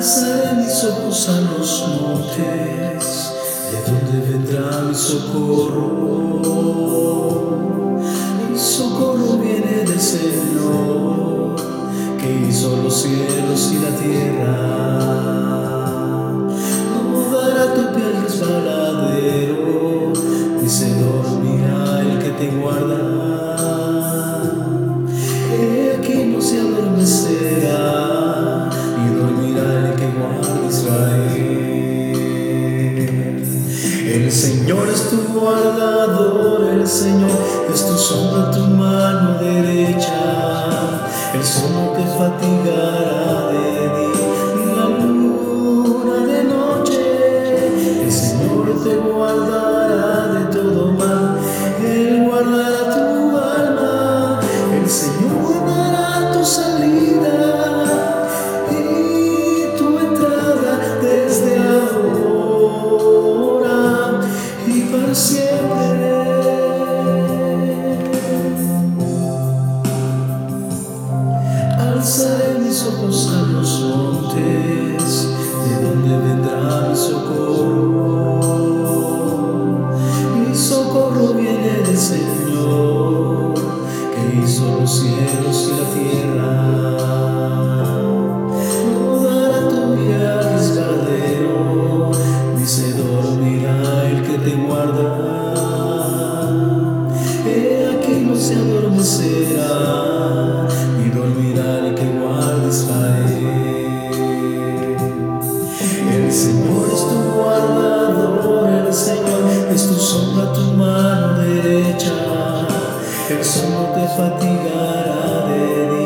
Alzaré mis ojos a los montes, de donde vendrá mi socorro. Mi socorro viene del Señor, que hizo los cielos y la tierra. No dará tu pie al resbaladero, ni se dormirá el que te guarda. He aquí no se adormecerá El Señor es tu guardador, el Señor es tu sombra, tu mano derecha. El sol no te fatigará Alza de mis ojos a los montes, de donde vendrá el socorro. Mi socorro viene de Señor, que hizo los cielos y la tierra. se adormecerá y dormirá el que guarda Israel. El Señor es tu guardador, el Señor es tu sombra, tu mano derecha. El sol no te fatigará de día.